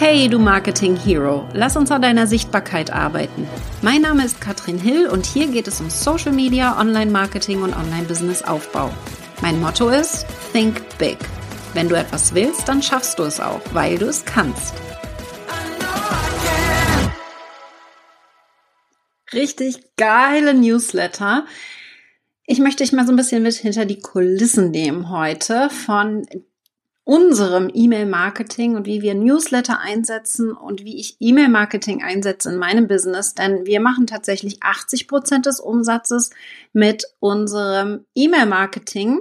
Hey, du Marketing Hero, lass uns an deiner Sichtbarkeit arbeiten. Mein Name ist Katrin Hill und hier geht es um Social Media, Online Marketing und Online Business Aufbau. Mein Motto ist Think Big. Wenn du etwas willst, dann schaffst du es auch, weil du es kannst. Richtig geile Newsletter. Ich möchte dich mal so ein bisschen mit hinter die Kulissen nehmen heute von unserem E-Mail-Marketing und wie wir Newsletter einsetzen und wie ich E-Mail-Marketing einsetze in meinem Business. Denn wir machen tatsächlich 80 Prozent des Umsatzes mit unserem E-Mail-Marketing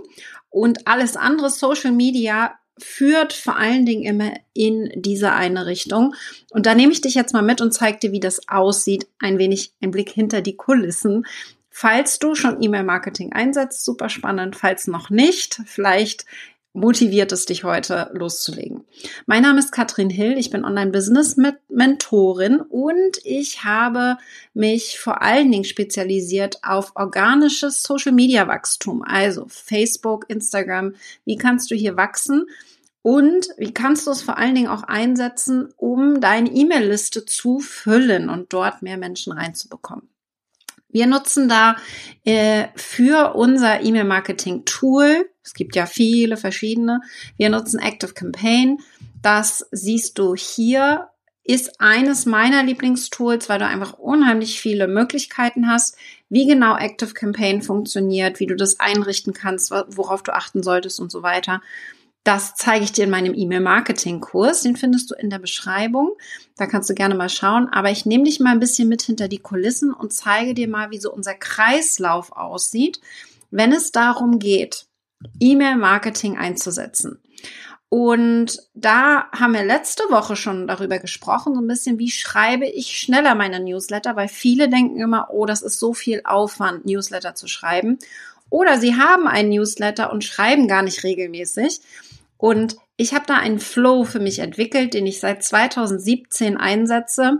und alles andere Social Media führt vor allen Dingen immer in diese eine Richtung. Und da nehme ich dich jetzt mal mit und zeige dir, wie das aussieht. Ein wenig ein Blick hinter die Kulissen. Falls du schon E-Mail-Marketing einsetzt, super spannend. Falls noch nicht, vielleicht motiviert es dich heute loszulegen. Mein Name ist Katrin Hill, ich bin Online-Business-Mentorin und ich habe mich vor allen Dingen spezialisiert auf organisches Social-Media-Wachstum, also Facebook, Instagram. Wie kannst du hier wachsen? Und wie kannst du es vor allen Dingen auch einsetzen, um deine E-Mail-Liste zu füllen und dort mehr Menschen reinzubekommen? Wir nutzen da äh, für unser E-Mail-Marketing-Tool, es gibt ja viele verschiedene, wir nutzen Active Campaign. Das siehst du hier, ist eines meiner Lieblingstools, weil du einfach unheimlich viele Möglichkeiten hast, wie genau Active Campaign funktioniert, wie du das einrichten kannst, worauf du achten solltest und so weiter. Das zeige ich dir in meinem E-Mail-Marketing-Kurs. Den findest du in der Beschreibung. Da kannst du gerne mal schauen. Aber ich nehme dich mal ein bisschen mit hinter die Kulissen und zeige dir mal, wie so unser Kreislauf aussieht, wenn es darum geht, E-Mail-Marketing einzusetzen. Und da haben wir letzte Woche schon darüber gesprochen, so ein bisschen, wie schreibe ich schneller meine Newsletter, weil viele denken immer, oh, das ist so viel Aufwand, Newsletter zu schreiben. Oder sie haben einen Newsletter und schreiben gar nicht regelmäßig. Und ich habe da einen Flow für mich entwickelt, den ich seit 2017 einsetze.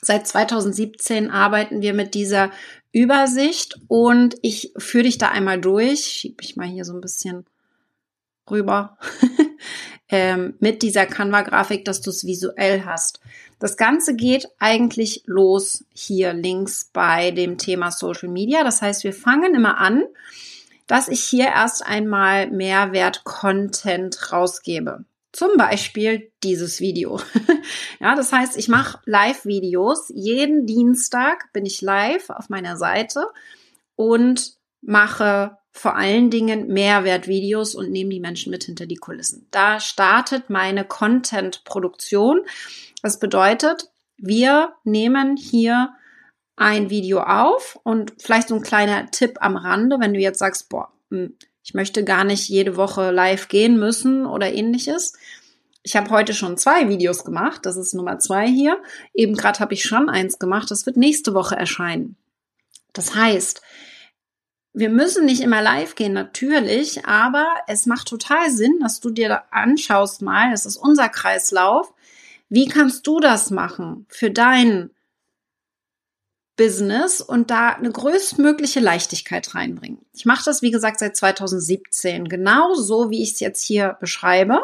Seit 2017 arbeiten wir mit dieser Übersicht und ich führe dich da einmal durch. Schiebe ich mal hier so ein bisschen rüber ähm, mit dieser Canva-Grafik, dass du es visuell hast. Das Ganze geht eigentlich los hier links bei dem Thema Social Media. Das heißt, wir fangen immer an dass ich hier erst einmal Mehrwert-Content rausgebe. Zum Beispiel dieses Video. ja, das heißt, ich mache Live-Videos. Jeden Dienstag bin ich live auf meiner Seite und mache vor allen Dingen Mehrwertvideos und nehme die Menschen mit hinter die Kulissen. Da startet meine Content-Produktion. Das bedeutet, wir nehmen hier ein Video auf und vielleicht so ein kleiner Tipp am Rande, wenn du jetzt sagst, boah, hm, ich möchte gar nicht jede Woche live gehen müssen oder ähnliches. Ich habe heute schon zwei Videos gemacht. Das ist Nummer zwei hier. Eben gerade habe ich schon eins gemacht. Das wird nächste Woche erscheinen. Das heißt, wir müssen nicht immer live gehen, natürlich, aber es macht total Sinn, dass du dir anschaust mal, das ist unser Kreislauf. Wie kannst du das machen für deinen Business und da eine größtmögliche Leichtigkeit reinbringen. Ich mache das, wie gesagt, seit 2017, genau so, wie ich es jetzt hier beschreibe.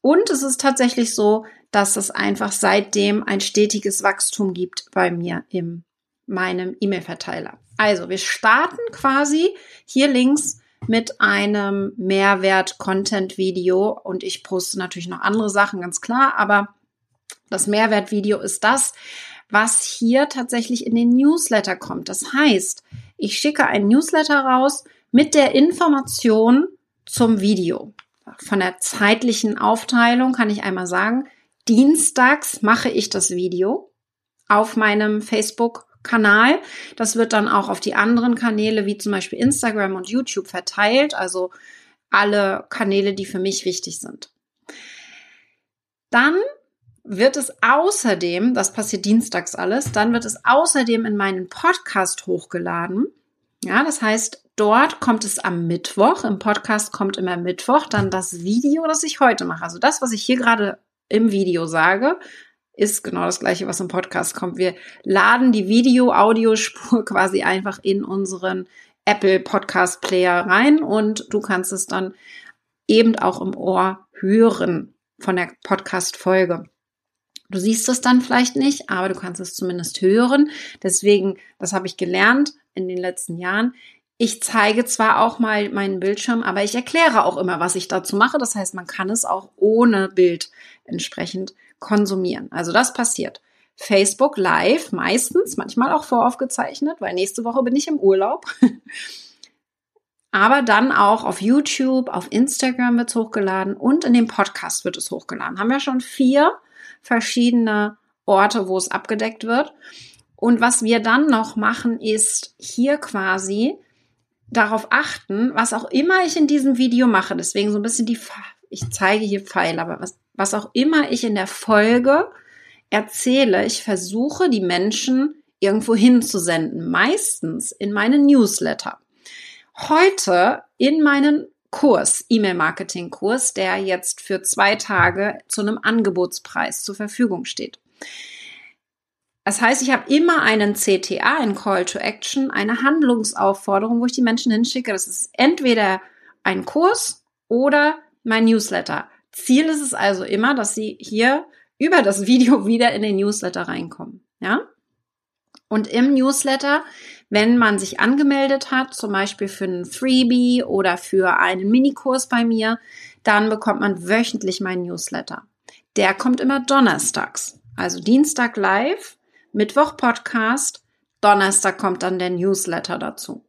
Und es ist tatsächlich so, dass es einfach seitdem ein stetiges Wachstum gibt bei mir in meinem E-Mail-Verteiler. Also, wir starten quasi hier links mit einem Mehrwert-Content-Video und ich poste natürlich noch andere Sachen, ganz klar, aber das Mehrwert-Video ist das, was hier tatsächlich in den Newsletter kommt. Das heißt, ich schicke ein Newsletter raus mit der Information zum Video. Von der zeitlichen Aufteilung kann ich einmal sagen, dienstags mache ich das Video auf meinem Facebook-Kanal. Das wird dann auch auf die anderen Kanäle wie zum Beispiel Instagram und YouTube verteilt, also alle Kanäle, die für mich wichtig sind. Dann wird es außerdem, das passiert dienstags alles, dann wird es außerdem in meinen Podcast hochgeladen. Ja, das heißt, dort kommt es am Mittwoch. Im Podcast kommt immer Mittwoch dann das Video, das ich heute mache. Also das, was ich hier gerade im Video sage, ist genau das gleiche, was im Podcast kommt. Wir laden die Video-Audiospur quasi einfach in unseren Apple Podcast Player rein und du kannst es dann eben auch im Ohr hören von der Podcast Folge. Du siehst es dann vielleicht nicht, aber du kannst es zumindest hören. Deswegen, das habe ich gelernt in den letzten Jahren. Ich zeige zwar auch mal meinen Bildschirm, aber ich erkläre auch immer, was ich dazu mache. Das heißt, man kann es auch ohne Bild entsprechend konsumieren. Also das passiert. Facebook Live meistens, manchmal auch voraufgezeichnet, weil nächste Woche bin ich im Urlaub. Aber dann auch auf YouTube, auf Instagram wird es hochgeladen und in dem Podcast wird es hochgeladen. Haben wir schon vier verschiedene Orte, wo es abgedeckt wird. Und was wir dann noch machen, ist hier quasi darauf achten, was auch immer ich in diesem Video mache. Deswegen so ein bisschen die, ich zeige hier Pfeile, aber was, was auch immer ich in der Folge erzähle, ich versuche die Menschen irgendwo hinzusenden. Meistens in meinen Newsletter. Heute in meinen Kurs, E-Mail-Marketing-Kurs, der jetzt für zwei Tage zu einem Angebotspreis zur Verfügung steht. Das heißt, ich habe immer einen CTA, ein Call to Action, eine Handlungsaufforderung, wo ich die Menschen hinschicke. Das ist entweder ein Kurs oder mein Newsletter. Ziel ist es also immer, dass Sie hier über das Video wieder in den Newsletter reinkommen. Ja? Und im Newsletter, wenn man sich angemeldet hat, zum Beispiel für einen Freebie oder für einen Minikurs bei mir, dann bekommt man wöchentlich meinen Newsletter. Der kommt immer donnerstags. Also Dienstag live, Mittwoch Podcast, Donnerstag kommt dann der Newsletter dazu.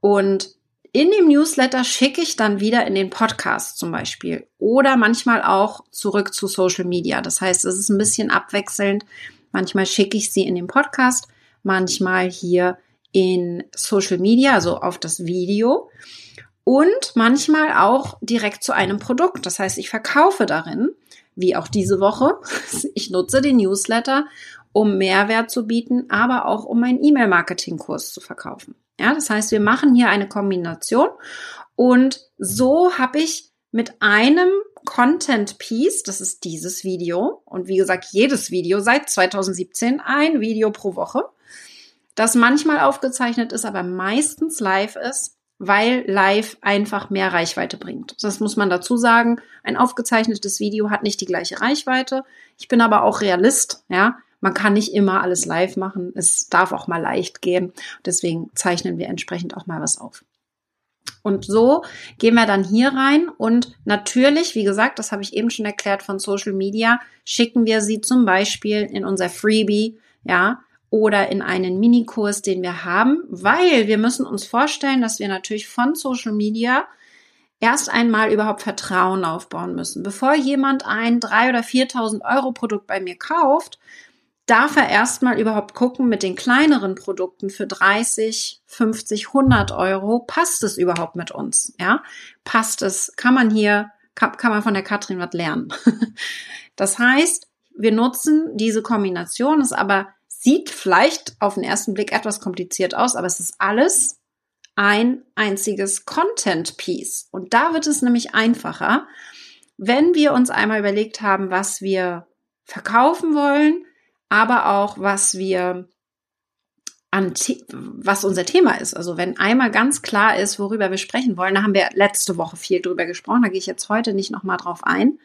Und in dem Newsletter schicke ich dann wieder in den Podcast zum Beispiel oder manchmal auch zurück zu Social Media. Das heißt, es ist ein bisschen abwechselnd. Manchmal schicke ich sie in den Podcast manchmal hier in Social Media, also auf das Video und manchmal auch direkt zu einem Produkt. Das heißt, ich verkaufe darin, wie auch diese Woche. Ich nutze den Newsletter, um Mehrwert zu bieten, aber auch um meinen E-Mail-Marketing-Kurs zu verkaufen. Ja, das heißt, wir machen hier eine Kombination und so habe ich mit einem Content Piece, das ist dieses Video und wie gesagt, jedes Video seit 2017 ein Video pro Woche das manchmal aufgezeichnet ist, aber meistens live ist, weil live einfach mehr Reichweite bringt. Das muss man dazu sagen. Ein aufgezeichnetes Video hat nicht die gleiche Reichweite. Ich bin aber auch Realist, ja. Man kann nicht immer alles live machen. Es darf auch mal leicht gehen. Deswegen zeichnen wir entsprechend auch mal was auf. Und so gehen wir dann hier rein und natürlich, wie gesagt, das habe ich eben schon erklärt von Social Media, schicken wir sie zum Beispiel in unser Freebie, ja, oder in einen Minikurs, den wir haben, weil wir müssen uns vorstellen, dass wir natürlich von Social Media erst einmal überhaupt Vertrauen aufbauen müssen. Bevor jemand ein 3.000 oder 4.000 Euro Produkt bei mir kauft, darf er erstmal überhaupt gucken mit den kleineren Produkten für 30, 50, 100 Euro, passt es überhaupt mit uns? Ja, passt es? Kann man hier, kann, kann man von der Katrin was lernen? das heißt, wir nutzen diese Kombination, ist aber Sieht vielleicht auf den ersten Blick etwas kompliziert aus, aber es ist alles ein einziges Content Piece. Und da wird es nämlich einfacher, wenn wir uns einmal überlegt haben, was wir verkaufen wollen, aber auch was wir an, was unser Thema ist. Also wenn einmal ganz klar ist, worüber wir sprechen wollen, da haben wir letzte Woche viel drüber gesprochen, da gehe ich jetzt heute nicht nochmal drauf ein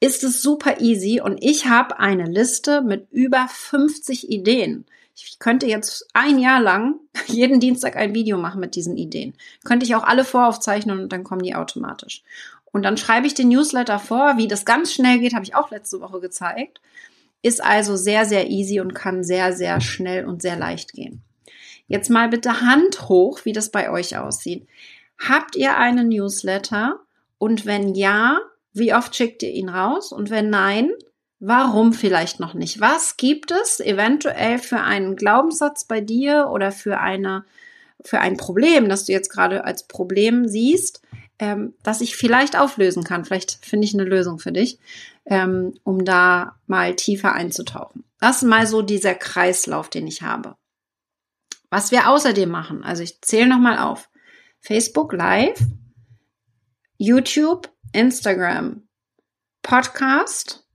ist es super easy und ich habe eine Liste mit über 50 Ideen. Ich könnte jetzt ein Jahr lang jeden Dienstag ein Video machen mit diesen Ideen. Könnte ich auch alle voraufzeichnen und dann kommen die automatisch. Und dann schreibe ich den Newsletter vor, wie das ganz schnell geht, habe ich auch letzte Woche gezeigt. Ist also sehr, sehr easy und kann sehr, sehr schnell und sehr leicht gehen. Jetzt mal bitte Hand hoch, wie das bei euch aussieht. Habt ihr einen Newsletter? Und wenn ja, wie oft schickt ihr ihn raus? Und wenn nein, warum vielleicht noch nicht? Was gibt es eventuell für einen Glaubenssatz bei dir oder für eine, für ein Problem, das du jetzt gerade als Problem siehst, ähm, das ich vielleicht auflösen kann? Vielleicht finde ich eine Lösung für dich, ähm, um da mal tiefer einzutauchen. Das ist mal so dieser Kreislauf, den ich habe. Was wir außerdem machen, also ich zähle nochmal auf. Facebook Live, YouTube, Instagram, Podcast,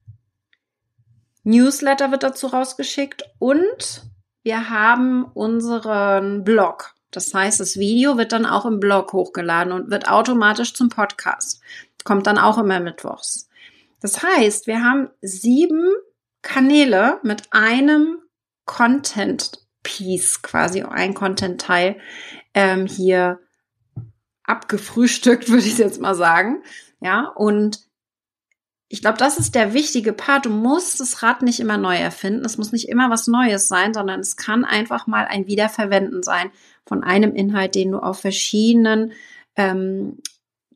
Newsletter wird dazu rausgeschickt und wir haben unseren Blog. Das heißt, das Video wird dann auch im Blog hochgeladen und wird automatisch zum Podcast. Kommt dann auch immer mittwochs. Das heißt, wir haben sieben Kanäle mit einem Content Piece, quasi ein Content-Teil ähm, hier abgefrühstückt, würde ich jetzt mal sagen. Ja, und ich glaube, das ist der wichtige Part. Du musst das Rad nicht immer neu erfinden. Es muss nicht immer was Neues sein, sondern es kann einfach mal ein Wiederverwenden sein von einem Inhalt, den du auf verschiedenen ähm,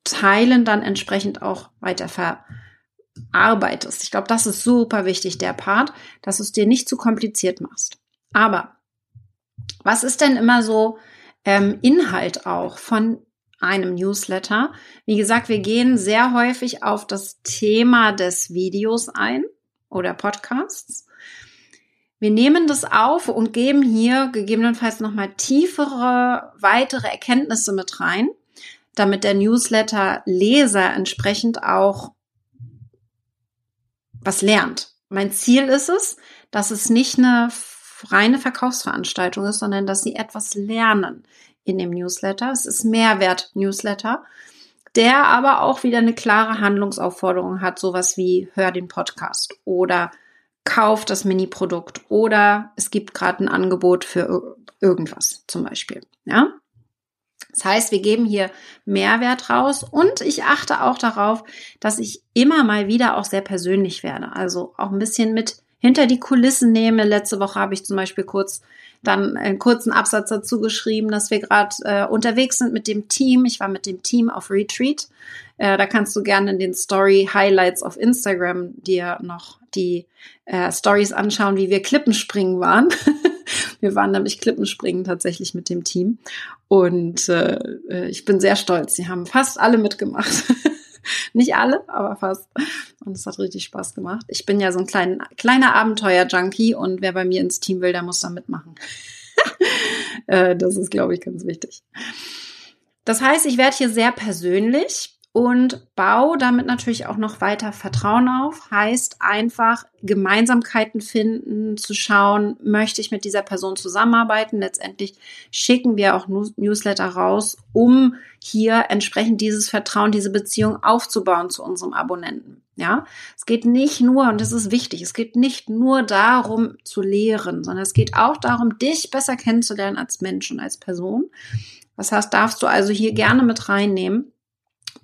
Teilen dann entsprechend auch weiter verarbeitest. Ich glaube, das ist super wichtig, der Part, dass du es dir nicht zu kompliziert machst. Aber was ist denn immer so ähm, Inhalt auch von einem Newsletter? Wie gesagt, wir gehen sehr häufig auf das Thema des Videos ein oder Podcasts. Wir nehmen das auf und geben hier gegebenenfalls nochmal tiefere, weitere Erkenntnisse mit rein, damit der Newsletter-Leser entsprechend auch was lernt. Mein Ziel ist es, dass es nicht eine reine Verkaufsveranstaltung ist, sondern dass sie etwas lernen in dem Newsletter. Es ist Mehrwert-Newsletter, der aber auch wieder eine klare Handlungsaufforderung hat, sowas wie hör den Podcast oder kauf das Mini-Produkt oder es gibt gerade ein Angebot für irgendwas zum Beispiel. Ja. Das heißt, wir geben hier Mehrwert raus und ich achte auch darauf, dass ich immer mal wieder auch sehr persönlich werde. Also auch ein bisschen mit hinter die Kulissen nehme. Letzte Woche habe ich zum Beispiel kurz dann einen kurzen Absatz dazu geschrieben, dass wir gerade äh, unterwegs sind mit dem Team. Ich war mit dem Team auf Retreat. Äh, da kannst du gerne in den Story Highlights auf Instagram dir noch die äh, Stories anschauen, wie wir Klippenspringen waren. wir waren nämlich Klippenspringen tatsächlich mit dem Team. Und äh, äh ich bin sehr stolz. Sie haben fast alle mitgemacht. Nicht alle, aber fast. Und es hat richtig Spaß gemacht. Ich bin ja so ein klein, kleiner Abenteuer-Junkie und wer bei mir ins Team will, der muss da mitmachen. Äh, das ist, glaube ich, ganz wichtig. Das heißt, ich werde hier sehr persönlich und baue damit natürlich auch noch weiter Vertrauen auf. Heißt einfach Gemeinsamkeiten finden, zu schauen, möchte ich mit dieser Person zusammenarbeiten. Letztendlich schicken wir auch Newsletter raus, um hier entsprechend dieses Vertrauen, diese Beziehung aufzubauen zu unserem Abonnenten. Ja, es geht nicht nur, und das ist wichtig, es geht nicht nur darum zu lehren, sondern es geht auch darum, dich besser kennenzulernen als Mensch und als Person. Das heißt, darfst du also hier gerne mit reinnehmen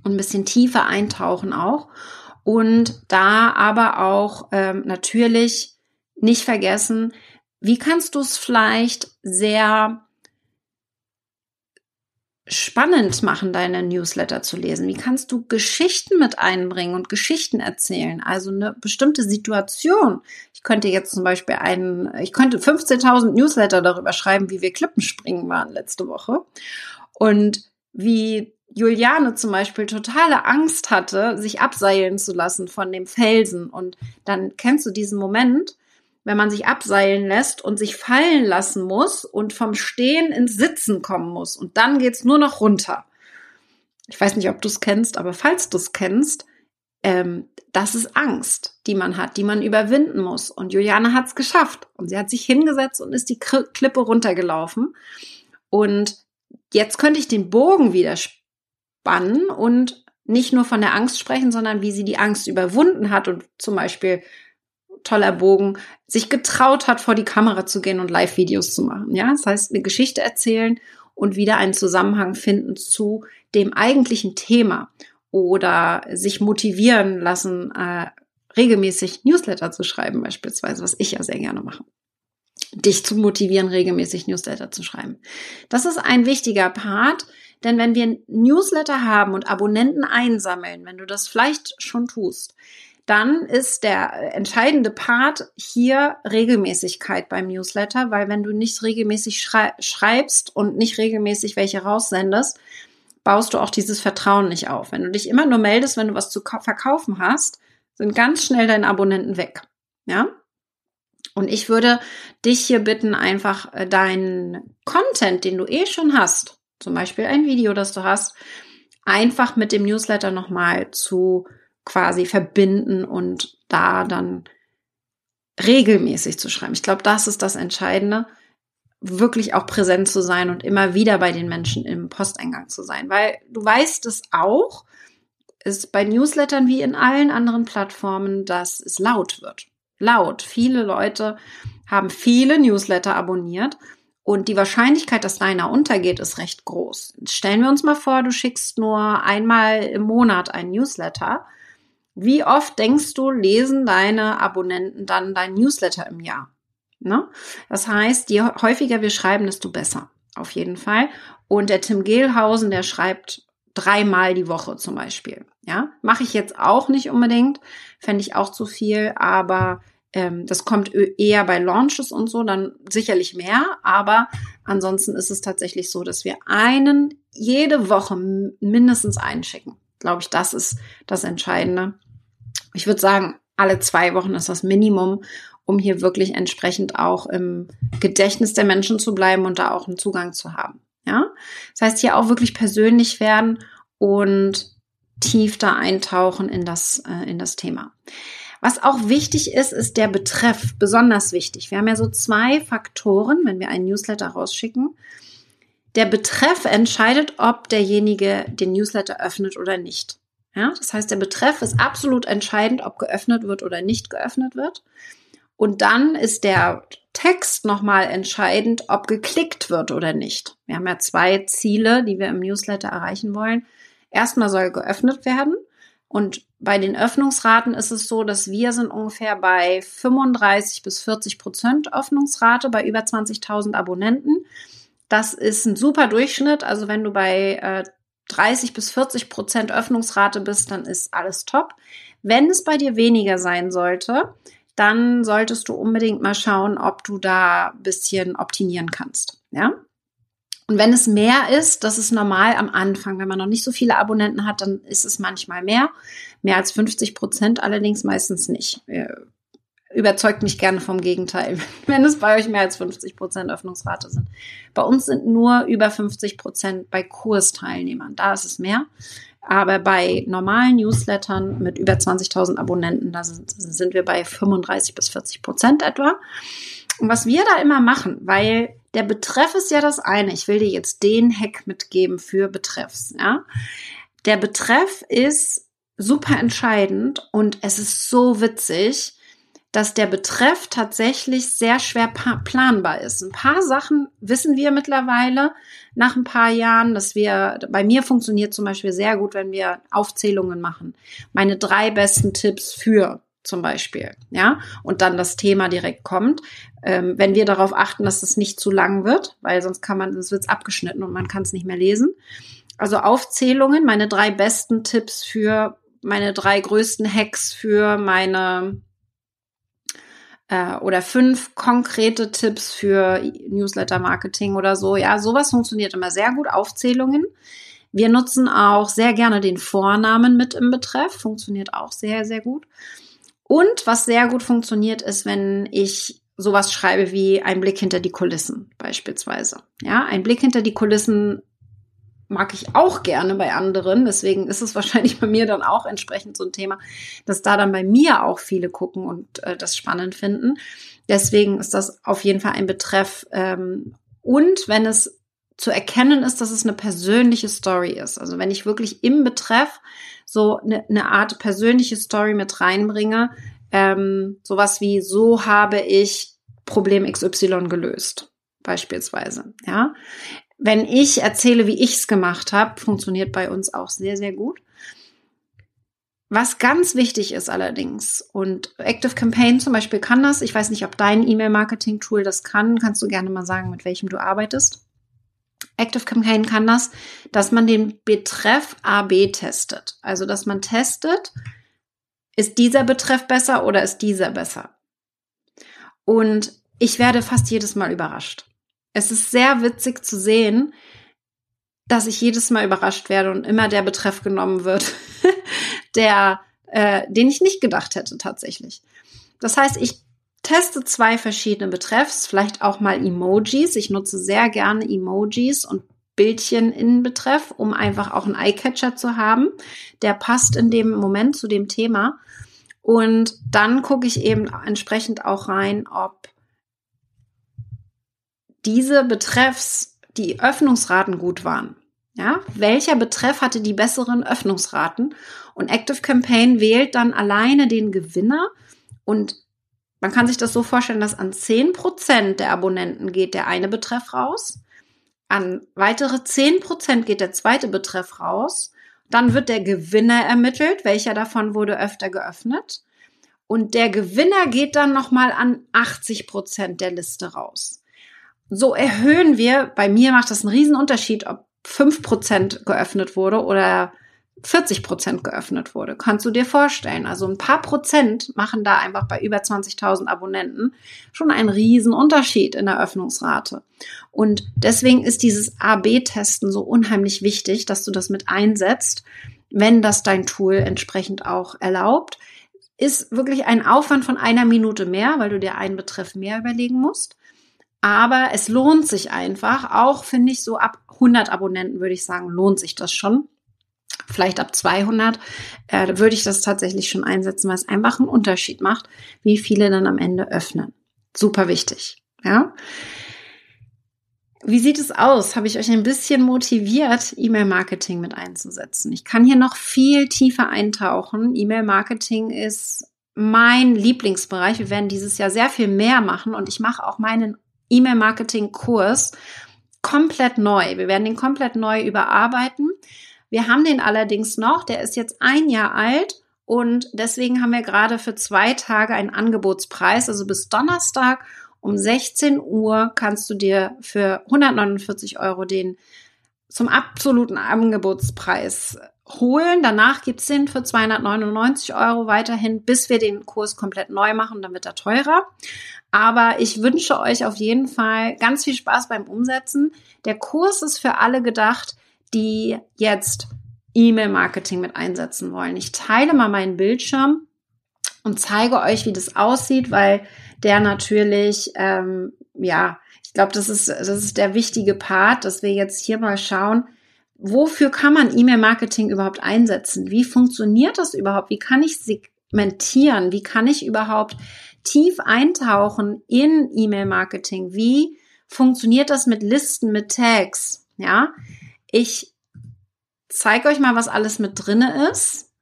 und ein bisschen tiefer eintauchen auch. Und da aber auch ähm, natürlich nicht vergessen, wie kannst du es vielleicht sehr spannend machen, deine Newsletter zu lesen? Wie kannst du Geschichten mit einbringen und Geschichten erzählen? Also eine bestimmte Situation. Ich könnte jetzt zum Beispiel einen, ich könnte 15.000 Newsletter darüber schreiben, wie wir Klippenspringen waren letzte Woche und wie Juliane zum Beispiel totale Angst hatte, sich abseilen zu lassen von dem Felsen. Und dann kennst du diesen Moment, wenn man sich abseilen lässt und sich fallen lassen muss und vom Stehen ins Sitzen kommen muss. Und dann geht's nur noch runter. Ich weiß nicht, ob du es kennst, aber falls du es kennst, ähm, das ist Angst, die man hat, die man überwinden muss. Und Juliane hat es geschafft. Und sie hat sich hingesetzt und ist die Klippe runtergelaufen. Und jetzt könnte ich den Bogen wieder spannen und nicht nur von der Angst sprechen, sondern wie sie die Angst überwunden hat und zum Beispiel toller Bogen, sich getraut hat, vor die Kamera zu gehen und Live-Videos zu machen. Ja, das heißt, eine Geschichte erzählen und wieder einen Zusammenhang finden zu dem eigentlichen Thema oder sich motivieren lassen, äh, regelmäßig Newsletter zu schreiben, beispielsweise, was ich ja sehr gerne mache. Dich zu motivieren, regelmäßig Newsletter zu schreiben. Das ist ein wichtiger Part, denn wenn wir Newsletter haben und Abonnenten einsammeln, wenn du das vielleicht schon tust, dann ist der entscheidende Part hier Regelmäßigkeit beim Newsletter, weil wenn du nicht regelmäßig schrei schreibst und nicht regelmäßig welche raussendest, baust du auch dieses Vertrauen nicht auf. Wenn du dich immer nur meldest, wenn du was zu verkaufen hast, sind ganz schnell deine Abonnenten weg. Ja? Und ich würde dich hier bitten, einfach äh, deinen Content, den du eh schon hast, zum Beispiel ein Video, das du hast, einfach mit dem Newsletter nochmal zu quasi verbinden und da dann regelmäßig zu schreiben. Ich glaube, das ist das Entscheidende, wirklich auch präsent zu sein und immer wieder bei den Menschen im Posteingang zu sein, weil du weißt es auch, ist bei Newslettern wie in allen anderen Plattformen, dass es laut wird. laut. Viele Leute haben viele Newsletter abonniert und die Wahrscheinlichkeit, dass deiner untergeht, ist recht groß. Stellen wir uns mal vor, du schickst nur einmal im Monat einen Newsletter. Wie oft denkst du, lesen deine Abonnenten dann dein Newsletter im Jahr? Ne? Das heißt, je häufiger wir schreiben, desto besser. Auf jeden Fall. Und der Tim Gehlhausen, der schreibt dreimal die Woche zum Beispiel. Ja, mache ich jetzt auch nicht unbedingt, fände ich auch zu viel, aber ähm, das kommt eher bei Launches und so, dann sicherlich mehr, aber ansonsten ist es tatsächlich so, dass wir einen jede Woche mindestens einschicken. Glaube ich, das ist das Entscheidende. Ich würde sagen, alle zwei Wochen ist das Minimum, um hier wirklich entsprechend auch im Gedächtnis der Menschen zu bleiben und da auch einen Zugang zu haben. Ja, das heißt hier auch wirklich persönlich werden und tief da eintauchen in das, äh, in das Thema. Was auch wichtig ist, ist der Betreff, besonders wichtig. Wir haben ja so zwei Faktoren, wenn wir einen Newsletter rausschicken. Der Betreff entscheidet, ob derjenige den Newsletter öffnet oder nicht. Ja, das heißt, der Betreff ist absolut entscheidend, ob geöffnet wird oder nicht geöffnet wird. Und dann ist der Text nochmal entscheidend, ob geklickt wird oder nicht. Wir haben ja zwei Ziele, die wir im Newsletter erreichen wollen. Erstmal soll geöffnet werden. Und bei den Öffnungsraten ist es so, dass wir sind ungefähr bei 35 bis 40 Prozent Öffnungsrate bei über 20.000 Abonnenten. Das ist ein super Durchschnitt. Also wenn du bei äh, 30 bis 40 Prozent Öffnungsrate bist, dann ist alles top. Wenn es bei dir weniger sein sollte, dann solltest du unbedingt mal schauen, ob du da ein bisschen optimieren kannst. Ja? Und wenn es mehr ist, das ist normal am Anfang. Wenn man noch nicht so viele Abonnenten hat, dann ist es manchmal mehr. Mehr als 50 Prozent allerdings meistens nicht. Überzeugt mich gerne vom Gegenteil, wenn es bei euch mehr als 50 Prozent Öffnungsrate sind. Bei uns sind nur über 50 Prozent bei Kursteilnehmern. Da ist es mehr. Aber bei normalen Newslettern mit über 20.000 Abonnenten, da sind, wir bei 35 bis 40 Prozent etwa. Und was wir da immer machen, weil der Betreff ist ja das eine. Ich will dir jetzt den Hack mitgeben für Betreffs, ja. Der Betreff ist super entscheidend und es ist so witzig, dass der Betreff tatsächlich sehr schwer planbar ist. Ein paar Sachen wissen wir mittlerweile nach ein paar Jahren, dass wir, bei mir funktioniert zum Beispiel sehr gut, wenn wir Aufzählungen machen. Meine drei besten Tipps für zum Beispiel, ja, und dann das Thema direkt kommt. Ähm, wenn wir darauf achten, dass es nicht zu lang wird, weil sonst kann man, sonst wird es abgeschnitten und man kann es nicht mehr lesen. Also Aufzählungen, meine drei besten Tipps für meine drei größten Hacks für meine äh, oder fünf konkrete Tipps für Newsletter-Marketing oder so. Ja, sowas funktioniert immer sehr gut. Aufzählungen. Wir nutzen auch sehr gerne den Vornamen mit im Betreff. Funktioniert auch sehr, sehr gut. Und was sehr gut funktioniert, ist, wenn ich sowas schreibe wie ein Blick hinter die Kulissen beispielsweise. Ja, ein Blick hinter die Kulissen mag ich auch gerne bei anderen. Deswegen ist es wahrscheinlich bei mir dann auch entsprechend so ein Thema, dass da dann bei mir auch viele gucken und äh, das spannend finden. Deswegen ist das auf jeden Fall ein Betreff. Ähm, und wenn es zu erkennen ist, dass es eine persönliche Story ist. Also wenn ich wirklich im Betreff so eine, eine Art persönliche Story mit reinbringe, ähm, sowas wie so habe ich Problem XY gelöst, beispielsweise. Ja, wenn ich erzähle, wie ich es gemacht habe, funktioniert bei uns auch sehr, sehr gut. Was ganz wichtig ist allerdings, und Active Campaign zum Beispiel kann das, ich weiß nicht, ob dein E-Mail-Marketing-Tool das kann, kannst du gerne mal sagen, mit welchem du arbeitest. Active Campaign kann das, dass man den Betreff AB testet. Also, dass man testet, ist dieser Betreff besser oder ist dieser besser? Und ich werde fast jedes Mal überrascht. Es ist sehr witzig zu sehen, dass ich jedes Mal überrascht werde und immer der Betreff genommen wird, der, äh, den ich nicht gedacht hätte tatsächlich. Das heißt, ich teste zwei verschiedene Betreffs, vielleicht auch mal Emojis. Ich nutze sehr gerne Emojis und Bildchen in Betreff, um einfach auch einen Eyecatcher zu haben. Der passt in dem Moment zu dem Thema. Und dann gucke ich eben entsprechend auch rein, ob diese Betreffs die Öffnungsraten gut waren. Ja, welcher Betreff hatte die besseren Öffnungsraten? Und Active Campaign wählt dann alleine den Gewinner und man kann sich das so vorstellen, dass an 10% der Abonnenten geht der eine Betreff raus, an weitere 10% geht der zweite Betreff raus, dann wird der Gewinner ermittelt, welcher davon wurde öfter geöffnet. Und der Gewinner geht dann nochmal an 80% der Liste raus. So erhöhen wir, bei mir macht das einen riesen Unterschied, ob 5% geöffnet wurde oder 40 Prozent geöffnet wurde. Kannst du dir vorstellen? Also ein paar Prozent machen da einfach bei über 20.000 Abonnenten schon einen riesen Unterschied in der Öffnungsrate. Und deswegen ist dieses A-B-Testen so unheimlich wichtig, dass du das mit einsetzt, wenn das dein Tool entsprechend auch erlaubt. Ist wirklich ein Aufwand von einer Minute mehr, weil du dir einen Betreff mehr überlegen musst. Aber es lohnt sich einfach, auch finde ich so ab 100 Abonnenten würde ich sagen, lohnt sich das schon vielleicht ab 200, äh, würde ich das tatsächlich schon einsetzen, weil es einfach einen Unterschied macht, wie viele dann am Ende öffnen. Super wichtig, ja. Wie sieht es aus? Habe ich euch ein bisschen motiviert, E-Mail-Marketing mit einzusetzen? Ich kann hier noch viel tiefer eintauchen. E-Mail-Marketing ist mein Lieblingsbereich. Wir werden dieses Jahr sehr viel mehr machen und ich mache auch meinen E-Mail-Marketing-Kurs komplett neu. Wir werden den komplett neu überarbeiten. Wir haben den allerdings noch, der ist jetzt ein Jahr alt und deswegen haben wir gerade für zwei Tage einen Angebotspreis, also bis Donnerstag um 16 Uhr kannst du dir für 149 Euro den zum absoluten Angebotspreis holen. Danach gibt's den für 299 Euro weiterhin, bis wir den Kurs komplett neu machen, dann wird er teurer. Aber ich wünsche euch auf jeden Fall ganz viel Spaß beim Umsetzen. Der Kurs ist für alle gedacht, die jetzt E-Mail-Marketing mit einsetzen wollen. Ich teile mal meinen Bildschirm und zeige euch, wie das aussieht, weil der natürlich, ähm, ja, ich glaube, das ist, das ist der wichtige Part, dass wir jetzt hier mal schauen, wofür kann man E-Mail-Marketing überhaupt einsetzen? Wie funktioniert das überhaupt? Wie kann ich segmentieren? Wie kann ich überhaupt tief eintauchen in E-Mail-Marketing? Wie funktioniert das mit Listen, mit Tags? Ja, ich zeige euch mal, was alles mit drinne ist.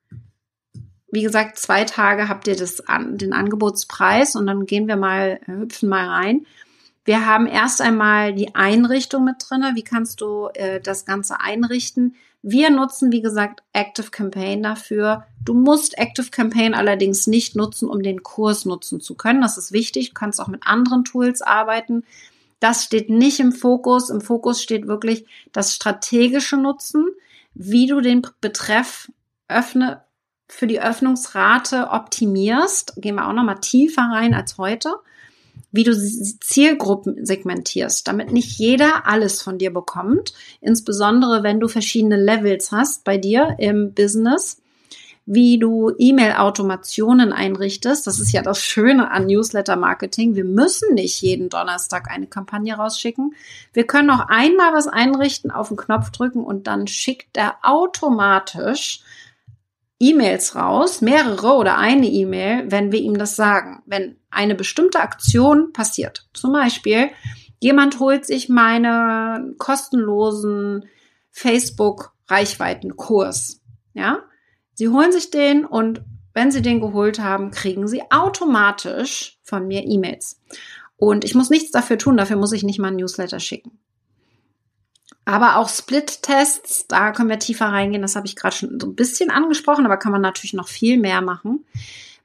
Wie gesagt, zwei Tage habt ihr das an, den Angebotspreis und dann gehen wir mal, hüpfen mal rein. Wir haben erst einmal die Einrichtung mit drinne. Wie kannst du äh, das Ganze einrichten? Wir nutzen, wie gesagt, Active Campaign dafür. Du musst Active Campaign allerdings nicht nutzen, um den Kurs nutzen zu können. Das ist wichtig. Du kannst auch mit anderen Tools arbeiten. Das steht nicht im Fokus. Im Fokus steht wirklich das strategische Nutzen, wie du den Betreff öffne, für die Öffnungsrate optimierst. Gehen wir auch noch mal tiefer rein als heute. Wie du Zielgruppen segmentierst, damit nicht jeder alles von dir bekommt. Insbesondere wenn du verschiedene Levels hast bei dir im Business wie du E-Mail-Automationen einrichtest. Das ist ja das Schöne an Newsletter-Marketing. Wir müssen nicht jeden Donnerstag eine Kampagne rausschicken. Wir können auch einmal was einrichten, auf den Knopf drücken und dann schickt er automatisch E-Mails raus, mehrere oder eine E-Mail, wenn wir ihm das sagen. Wenn eine bestimmte Aktion passiert. Zum Beispiel, jemand holt sich meinen kostenlosen Facebook-Reichweitenkurs. Ja, Sie holen sich den und wenn Sie den geholt haben, kriegen Sie automatisch von mir E-Mails. Und ich muss nichts dafür tun, dafür muss ich nicht mal ein Newsletter schicken. Aber auch Split-Tests, da können wir tiefer reingehen, das habe ich gerade schon so ein bisschen angesprochen, aber kann man natürlich noch viel mehr machen.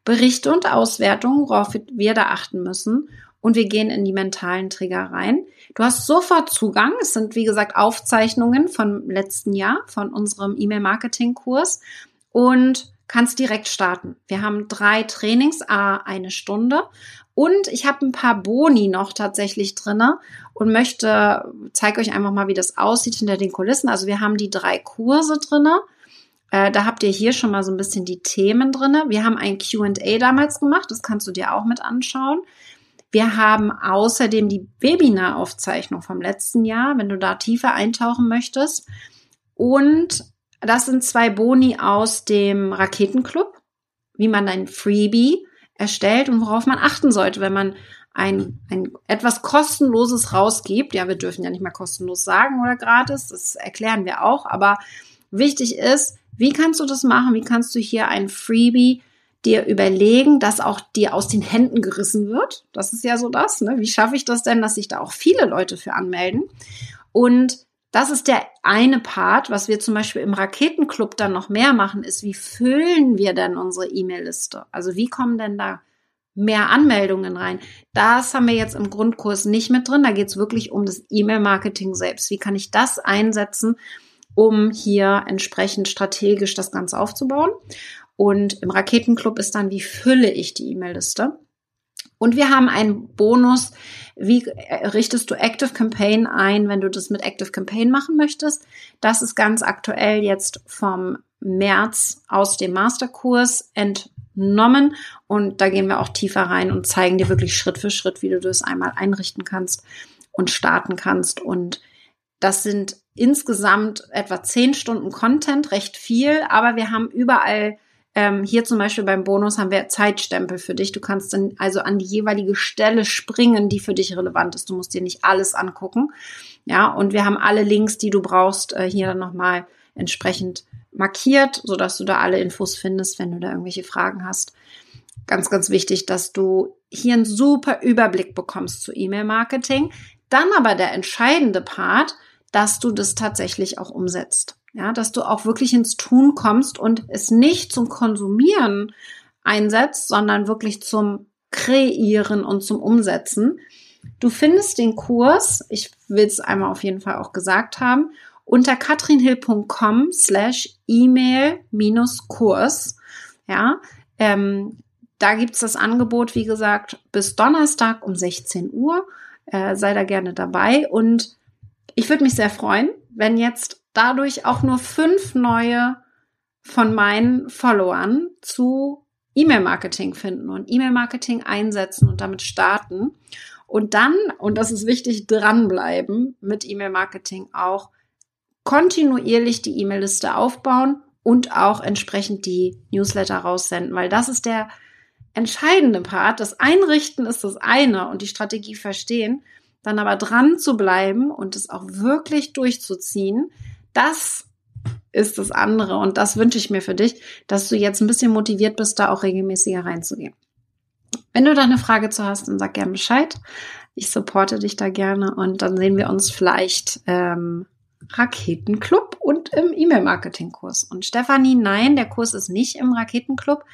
Berichte und Auswertungen, worauf wir da achten müssen. Und wir gehen in die mentalen Trigger rein. Du hast sofort Zugang. Es sind, wie gesagt, Aufzeichnungen vom letzten Jahr, von unserem E-Mail-Marketing-Kurs und kannst direkt starten. Wir haben drei Trainings, a eine Stunde und ich habe ein paar Boni noch tatsächlich drinne und möchte, zeige euch einfach mal, wie das aussieht hinter den Kulissen. Also wir haben die drei Kurse drinne. Äh, da habt ihr hier schon mal so ein bisschen die Themen drinne. Wir haben ein Q&A damals gemacht, das kannst du dir auch mit anschauen. Wir haben außerdem die Webinar-Aufzeichnung vom letzten Jahr, wenn du da tiefer eintauchen möchtest. Und das sind zwei Boni aus dem Raketenclub, wie man ein Freebie erstellt und worauf man achten sollte, wenn man ein, ein etwas kostenloses rausgibt. Ja, wir dürfen ja nicht mehr kostenlos sagen oder gratis, das erklären wir auch, aber wichtig ist, wie kannst du das machen? Wie kannst du hier ein Freebie dir überlegen, dass auch dir aus den Händen gerissen wird. Das ist ja so das. Ne? Wie schaffe ich das denn, dass sich da auch viele Leute für anmelden? Und das ist der eine Part, was wir zum Beispiel im Raketenclub dann noch mehr machen, ist, wie füllen wir denn unsere E-Mail-Liste? Also wie kommen denn da mehr Anmeldungen rein? Das haben wir jetzt im Grundkurs nicht mit drin. Da geht es wirklich um das E-Mail-Marketing selbst. Wie kann ich das einsetzen, um hier entsprechend strategisch das Ganze aufzubauen? Und im Raketenclub ist dann, wie fülle ich die E-Mail-Liste? Und wir haben einen Bonus, wie richtest du Active Campaign ein, wenn du das mit Active Campaign machen möchtest. Das ist ganz aktuell jetzt vom März aus dem Masterkurs entnommen. Und da gehen wir auch tiefer rein und zeigen dir wirklich Schritt für Schritt, wie du das einmal einrichten kannst und starten kannst. Und das sind insgesamt etwa zehn Stunden Content, recht viel, aber wir haben überall ähm, hier zum Beispiel beim Bonus haben wir Zeitstempel für dich. Du kannst dann also an die jeweilige Stelle springen, die für dich relevant ist. Du musst dir nicht alles angucken. Ja, und wir haben alle Links, die du brauchst, äh, hier dann nochmal entsprechend markiert, sodass du da alle Infos findest, wenn du da irgendwelche Fragen hast. Ganz, ganz wichtig, dass du hier einen super Überblick bekommst zu E-Mail-Marketing. Dann aber der entscheidende Part, dass du das tatsächlich auch umsetzt. Ja, dass du auch wirklich ins Tun kommst und es nicht zum Konsumieren einsetzt, sondern wirklich zum Kreieren und zum Umsetzen. Du findest den Kurs, ich will es einmal auf jeden Fall auch gesagt haben, unter katrinhill.com slash E-Mail minus Kurs. Ja, ähm, da gibt's das Angebot, wie gesagt, bis Donnerstag um 16 Uhr. Äh, sei da gerne dabei und ich würde mich sehr freuen, wenn jetzt dadurch auch nur fünf neue von meinen Followern zu E-Mail-Marketing finden und E-Mail-Marketing einsetzen und damit starten. Und dann, und das ist wichtig, dranbleiben mit E-Mail-Marketing auch kontinuierlich die E-Mail-Liste aufbauen und auch entsprechend die Newsletter raussenden, weil das ist der entscheidende Part. Das Einrichten ist das eine und die Strategie verstehen, dann aber dran zu bleiben und es auch wirklich durchzuziehen, das ist das andere. Und das wünsche ich mir für dich, dass du jetzt ein bisschen motiviert bist, da auch regelmäßiger reinzugehen. Wenn du da eine Frage zu hast, dann sag gerne Bescheid. Ich supporte dich da gerne und dann sehen wir uns vielleicht ähm, Raketenclub und im E-Mail-Marketing-Kurs. Und Stefanie, nein, der Kurs ist nicht im Raketenclub.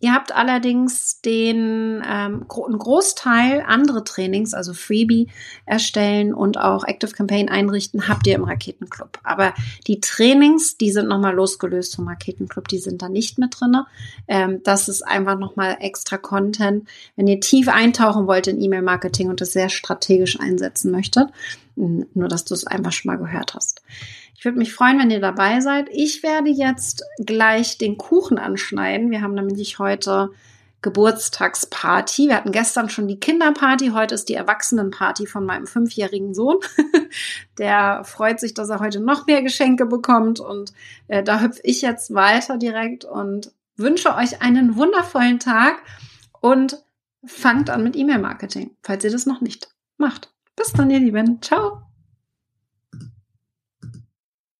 Ihr habt allerdings den ähm, einen Großteil andere Trainings, also Freebie erstellen und auch Active Campaign einrichten, habt ihr im Raketenclub. Aber die Trainings, die sind nochmal losgelöst vom Raketenclub, die sind da nicht mit drinne. Ähm, das ist einfach nochmal extra Content. Wenn ihr tief eintauchen wollt in E-Mail-Marketing und das sehr strategisch einsetzen möchtet, nur dass du es einfach schon mal gehört hast. Ich würde mich freuen, wenn ihr dabei seid. Ich werde jetzt gleich den Kuchen anschneiden. Wir haben nämlich heute Geburtstagsparty. Wir hatten gestern schon die Kinderparty, heute ist die Erwachsenenparty von meinem fünfjährigen Sohn. Der freut sich, dass er heute noch mehr Geschenke bekommt und äh, da hüpfe ich jetzt weiter direkt und wünsche euch einen wundervollen Tag und fangt an mit E-Mail-Marketing, falls ihr das noch nicht macht. Bis dann, ihr Lieben. Ciao.